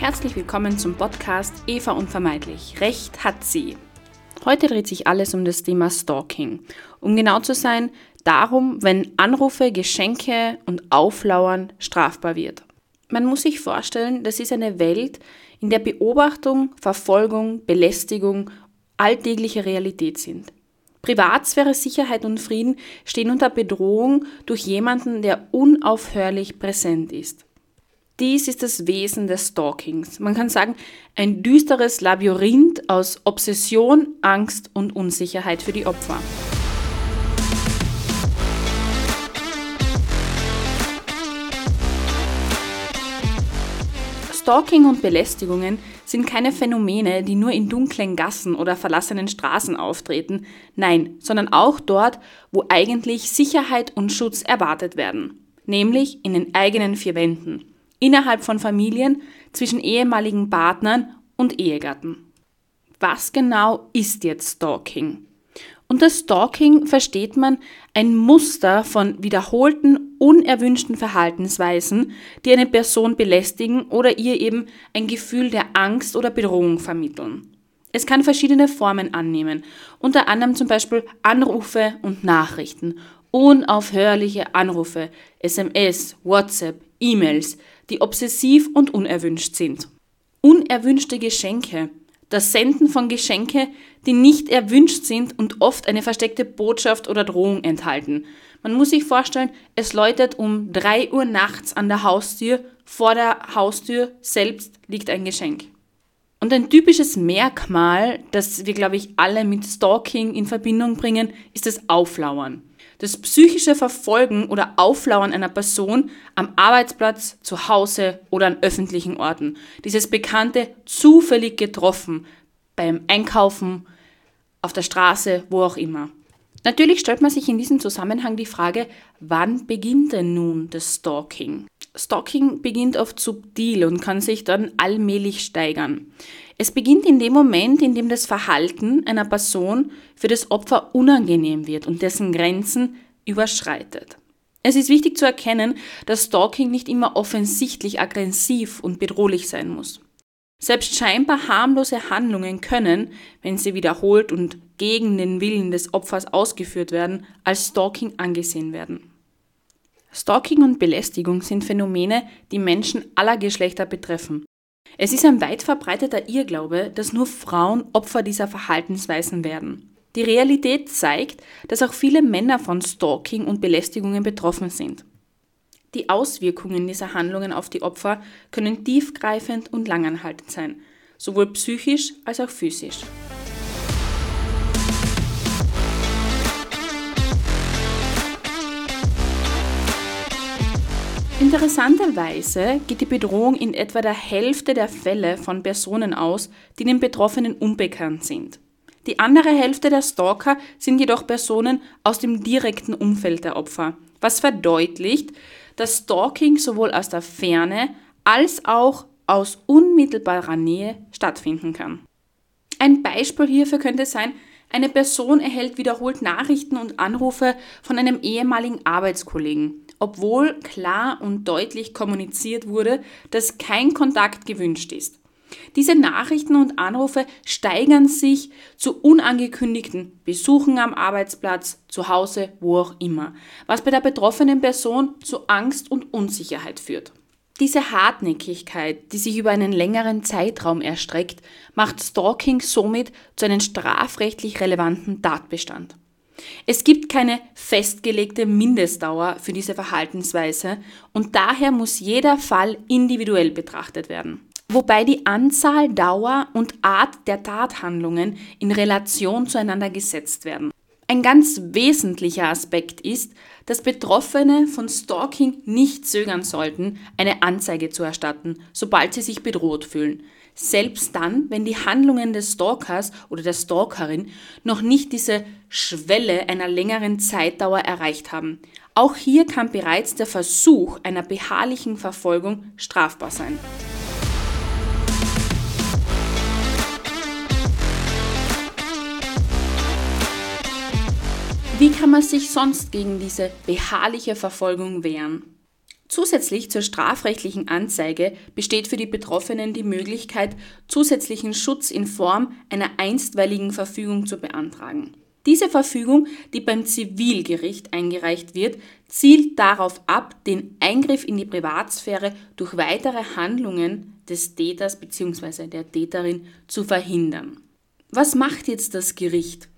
Herzlich willkommen zum Podcast Eva Unvermeidlich. Recht hat sie. Heute dreht sich alles um das Thema Stalking. Um genau zu sein, darum, wenn Anrufe, Geschenke und Auflauern strafbar wird. Man muss sich vorstellen, das ist eine Welt, in der Beobachtung, Verfolgung, Belästigung alltägliche Realität sind. Privatsphäre, Sicherheit und Frieden stehen unter Bedrohung durch jemanden, der unaufhörlich präsent ist. Dies ist das Wesen des Stalkings. Man kann sagen, ein düsteres Labyrinth aus Obsession, Angst und Unsicherheit für die Opfer. Stalking und Belästigungen sind keine Phänomene, die nur in dunklen Gassen oder verlassenen Straßen auftreten, nein, sondern auch dort, wo eigentlich Sicherheit und Schutz erwartet werden, nämlich in den eigenen vier Wänden, innerhalb von Familien, zwischen ehemaligen Partnern und Ehegatten. Was genau ist jetzt Stalking? Unter Stalking versteht man ein Muster von wiederholten, unerwünschten Verhaltensweisen, die eine Person belästigen oder ihr eben ein Gefühl der Angst oder Bedrohung vermitteln. Es kann verschiedene Formen annehmen, unter anderem zum Beispiel Anrufe und Nachrichten, unaufhörliche Anrufe, SMS, WhatsApp, E-Mails, die obsessiv und unerwünscht sind. Unerwünschte Geschenke, das Senden von Geschenke, die nicht erwünscht sind und oft eine versteckte Botschaft oder Drohung enthalten. Man muss sich vorstellen, es läutet um 3 Uhr nachts an der Haustür, vor der Haustür selbst liegt ein Geschenk. Und ein typisches Merkmal, das wir, glaube ich, alle mit Stalking in Verbindung bringen, ist das Auflauern. Das psychische Verfolgen oder Auflauern einer Person am Arbeitsplatz, zu Hause oder an öffentlichen Orten. Dieses bekannte zufällig getroffen beim Einkaufen, auf der Straße, wo auch immer. Natürlich stellt man sich in diesem Zusammenhang die Frage, wann beginnt denn nun das Stalking? Stalking beginnt oft subtil und kann sich dann allmählich steigern. Es beginnt in dem Moment, in dem das Verhalten einer Person für das Opfer unangenehm wird und dessen Grenzen überschreitet. Es ist wichtig zu erkennen, dass Stalking nicht immer offensichtlich aggressiv und bedrohlich sein muss. Selbst scheinbar harmlose Handlungen können, wenn sie wiederholt und gegen den Willen des Opfers ausgeführt werden, als Stalking angesehen werden. Stalking und Belästigung sind Phänomene, die Menschen aller Geschlechter betreffen. Es ist ein weit verbreiteter Irrglaube, dass nur Frauen Opfer dieser Verhaltensweisen werden. Die Realität zeigt, dass auch viele Männer von Stalking und Belästigungen betroffen sind. Die Auswirkungen dieser Handlungen auf die Opfer können tiefgreifend und langanhaltend sein, sowohl psychisch als auch physisch. Interessanterweise geht die Bedrohung in etwa der Hälfte der Fälle von Personen aus, die den Betroffenen unbekannt sind. Die andere Hälfte der Stalker sind jedoch Personen aus dem direkten Umfeld der Opfer, was verdeutlicht, dass Stalking sowohl aus der Ferne als auch aus unmittelbarer Nähe stattfinden kann. Ein Beispiel hierfür könnte sein, eine Person erhält wiederholt Nachrichten und Anrufe von einem ehemaligen Arbeitskollegen, obwohl klar und deutlich kommuniziert wurde, dass kein Kontakt gewünscht ist. Diese Nachrichten und Anrufe steigern sich zu unangekündigten Besuchen am Arbeitsplatz, zu Hause, wo auch immer, was bei der betroffenen Person zu Angst und Unsicherheit führt. Diese Hartnäckigkeit, die sich über einen längeren Zeitraum erstreckt, macht Stalking somit zu einem strafrechtlich relevanten Tatbestand. Es gibt keine festgelegte Mindestdauer für diese Verhaltensweise und daher muss jeder Fall individuell betrachtet werden. Wobei die Anzahl, Dauer und Art der Tathandlungen in Relation zueinander gesetzt werden. Ein ganz wesentlicher Aspekt ist, dass Betroffene von Stalking nicht zögern sollten, eine Anzeige zu erstatten, sobald sie sich bedroht fühlen. Selbst dann, wenn die Handlungen des Stalkers oder der Stalkerin noch nicht diese Schwelle einer längeren Zeitdauer erreicht haben. Auch hier kann bereits der Versuch einer beharrlichen Verfolgung strafbar sein. Wie kann man sich sonst gegen diese beharrliche Verfolgung wehren? Zusätzlich zur strafrechtlichen Anzeige besteht für die Betroffenen die Möglichkeit, zusätzlichen Schutz in Form einer einstweiligen Verfügung zu beantragen. Diese Verfügung, die beim Zivilgericht eingereicht wird, zielt darauf ab, den Eingriff in die Privatsphäre durch weitere Handlungen des Täters bzw. der Täterin zu verhindern. Was macht jetzt das Gericht?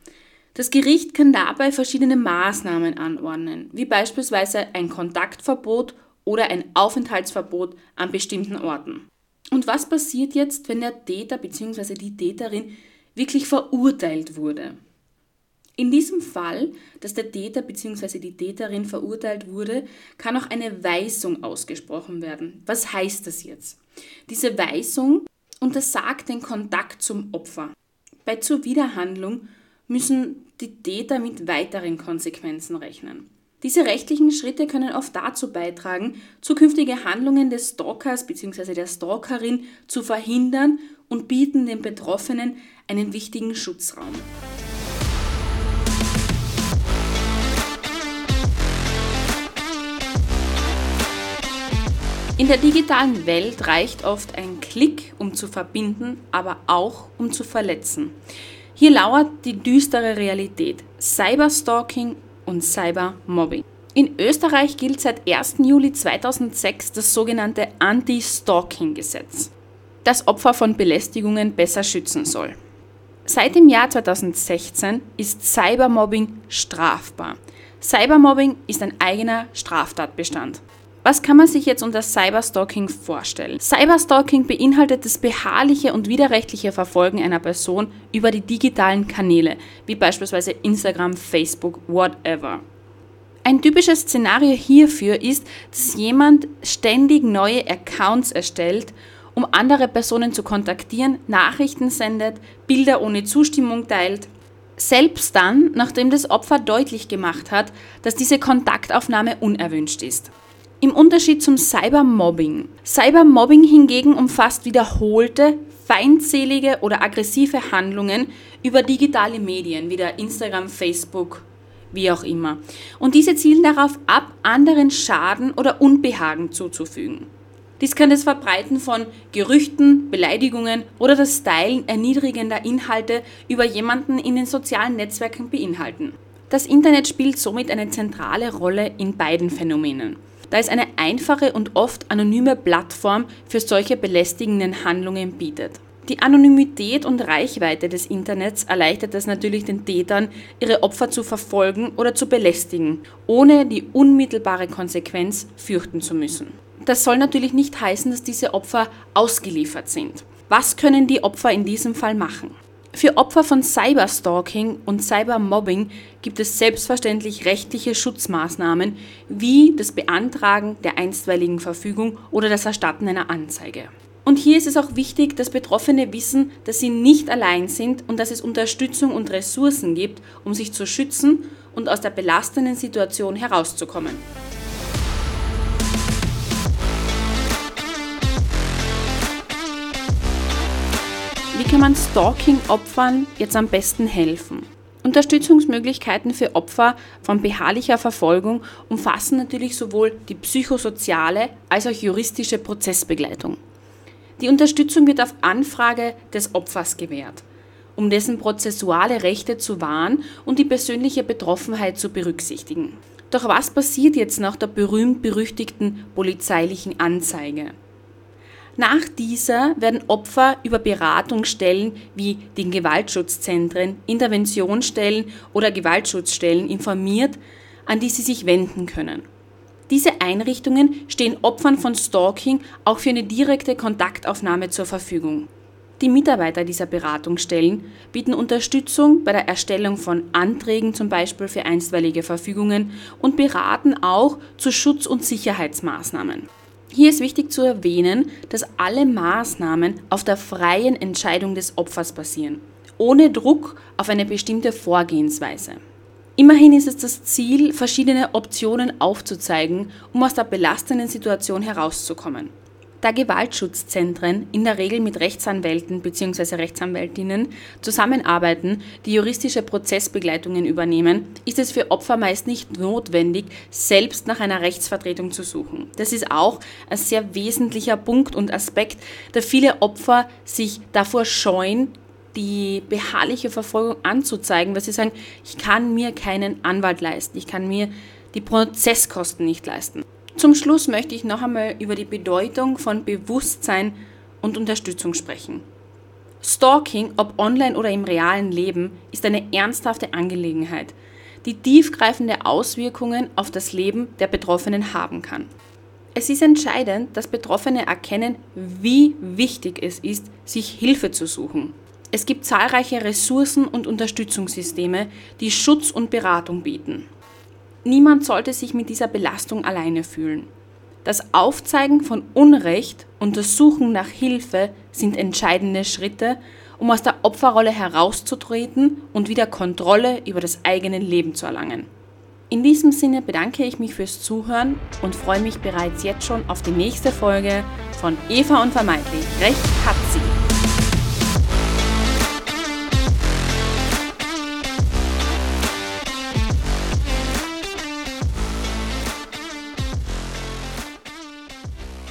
Das Gericht kann dabei verschiedene Maßnahmen anordnen, wie beispielsweise ein Kontaktverbot oder ein Aufenthaltsverbot an bestimmten Orten. Und was passiert jetzt, wenn der Täter bzw. die Täterin wirklich verurteilt wurde? In diesem Fall, dass der Täter bzw. die Täterin verurteilt wurde, kann auch eine Weisung ausgesprochen werden. Was heißt das jetzt? Diese Weisung untersagt den Kontakt zum Opfer. Bei Zuwiderhandlung müssen die Täter mit weiteren Konsequenzen rechnen. Diese rechtlichen Schritte können oft dazu beitragen, zukünftige Handlungen des Stalkers bzw. der Stalkerin zu verhindern und bieten den Betroffenen einen wichtigen Schutzraum. In der digitalen Welt reicht oft ein Klick, um zu verbinden, aber auch um zu verletzen. Hier lauert die düstere Realität, Cyberstalking und Cybermobbing. In Österreich gilt seit 1. Juli 2006 das sogenannte Anti-Stalking-Gesetz, das Opfer von Belästigungen besser schützen soll. Seit dem Jahr 2016 ist Cybermobbing strafbar. Cybermobbing ist ein eigener Straftatbestand. Was kann man sich jetzt unter Cyberstalking vorstellen? Cyberstalking beinhaltet das beharrliche und widerrechtliche Verfolgen einer Person über die digitalen Kanäle, wie beispielsweise Instagram, Facebook, whatever. Ein typisches Szenario hierfür ist, dass jemand ständig neue Accounts erstellt, um andere Personen zu kontaktieren, Nachrichten sendet, Bilder ohne Zustimmung teilt, selbst dann, nachdem das Opfer deutlich gemacht hat, dass diese Kontaktaufnahme unerwünscht ist. Im Unterschied zum Cybermobbing. Cybermobbing hingegen umfasst wiederholte, feindselige oder aggressive Handlungen über digitale Medien wie der Instagram, Facebook, wie auch immer. Und diese zielen darauf ab, anderen Schaden oder Unbehagen zuzufügen. Dies kann das Verbreiten von Gerüchten, Beleidigungen oder das Teilen erniedrigender Inhalte über jemanden in den sozialen Netzwerken beinhalten. Das Internet spielt somit eine zentrale Rolle in beiden Phänomenen da es eine einfache und oft anonyme Plattform für solche belästigenden Handlungen bietet. Die Anonymität und Reichweite des Internets erleichtert es natürlich den Tätern, ihre Opfer zu verfolgen oder zu belästigen, ohne die unmittelbare Konsequenz fürchten zu müssen. Das soll natürlich nicht heißen, dass diese Opfer ausgeliefert sind. Was können die Opfer in diesem Fall machen? Für Opfer von Cyberstalking und Cybermobbing gibt es selbstverständlich rechtliche Schutzmaßnahmen wie das Beantragen der einstweiligen Verfügung oder das Erstatten einer Anzeige. Und hier ist es auch wichtig, dass Betroffene wissen, dass sie nicht allein sind und dass es Unterstützung und Ressourcen gibt, um sich zu schützen und aus der belastenden Situation herauszukommen. Kann man Stalking-Opfern jetzt am besten helfen? Unterstützungsmöglichkeiten für Opfer von beharrlicher Verfolgung umfassen natürlich sowohl die psychosoziale als auch juristische Prozessbegleitung. Die Unterstützung wird auf Anfrage des Opfers gewährt, um dessen prozessuale Rechte zu wahren und die persönliche Betroffenheit zu berücksichtigen. Doch was passiert jetzt nach der berühmt-berüchtigten polizeilichen Anzeige? Nach dieser werden Opfer über Beratungsstellen wie den Gewaltschutzzentren, Interventionsstellen oder Gewaltschutzstellen informiert, an die sie sich wenden können. Diese Einrichtungen stehen Opfern von Stalking auch für eine direkte Kontaktaufnahme zur Verfügung. Die Mitarbeiter dieser Beratungsstellen bieten Unterstützung bei der Erstellung von Anträgen, zum Beispiel für einstweilige Verfügungen, und beraten auch zu Schutz- und Sicherheitsmaßnahmen. Hier ist wichtig zu erwähnen, dass alle Maßnahmen auf der freien Entscheidung des Opfers basieren, ohne Druck auf eine bestimmte Vorgehensweise. Immerhin ist es das Ziel, verschiedene Optionen aufzuzeigen, um aus der belastenden Situation herauszukommen. Da Gewaltschutzzentren in der Regel mit Rechtsanwälten bzw. Rechtsanwältinnen zusammenarbeiten, die juristische Prozessbegleitungen übernehmen, ist es für Opfer meist nicht notwendig, selbst nach einer Rechtsvertretung zu suchen. Das ist auch ein sehr wesentlicher Punkt und Aspekt, da viele Opfer sich davor scheuen, die beharrliche Verfolgung anzuzeigen, weil sie sagen, ich kann mir keinen Anwalt leisten, ich kann mir die Prozesskosten nicht leisten. Zum Schluss möchte ich noch einmal über die Bedeutung von Bewusstsein und Unterstützung sprechen. Stalking, ob online oder im realen Leben, ist eine ernsthafte Angelegenheit, die tiefgreifende Auswirkungen auf das Leben der Betroffenen haben kann. Es ist entscheidend, dass Betroffene erkennen, wie wichtig es ist, sich Hilfe zu suchen. Es gibt zahlreiche Ressourcen und Unterstützungssysteme, die Schutz und Beratung bieten. Niemand sollte sich mit dieser Belastung alleine fühlen. Das Aufzeigen von Unrecht und das Suchen nach Hilfe sind entscheidende Schritte, um aus der Opferrolle herauszutreten und wieder Kontrolle über das eigene Leben zu erlangen. In diesem Sinne bedanke ich mich fürs Zuhören und freue mich bereits jetzt schon auf die nächste Folge von Eva Unvermeidlich. Recht hat sie.